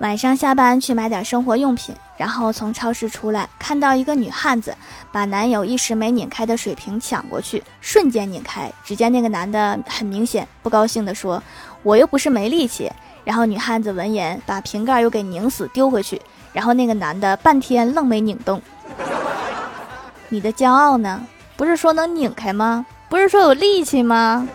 晚上下班去买点生活用品，然后从超市出来，看到一个女汉子把男友一时没拧开的水瓶抢过去，瞬间拧开。只见那个男的很明显不高兴地说：“我又不是没力气。”然后女汉子闻言把瓶盖又给拧死，丢回去。然后那个男的半天愣没拧动。你的骄傲呢？不是说能拧开吗？不是说有力气吗？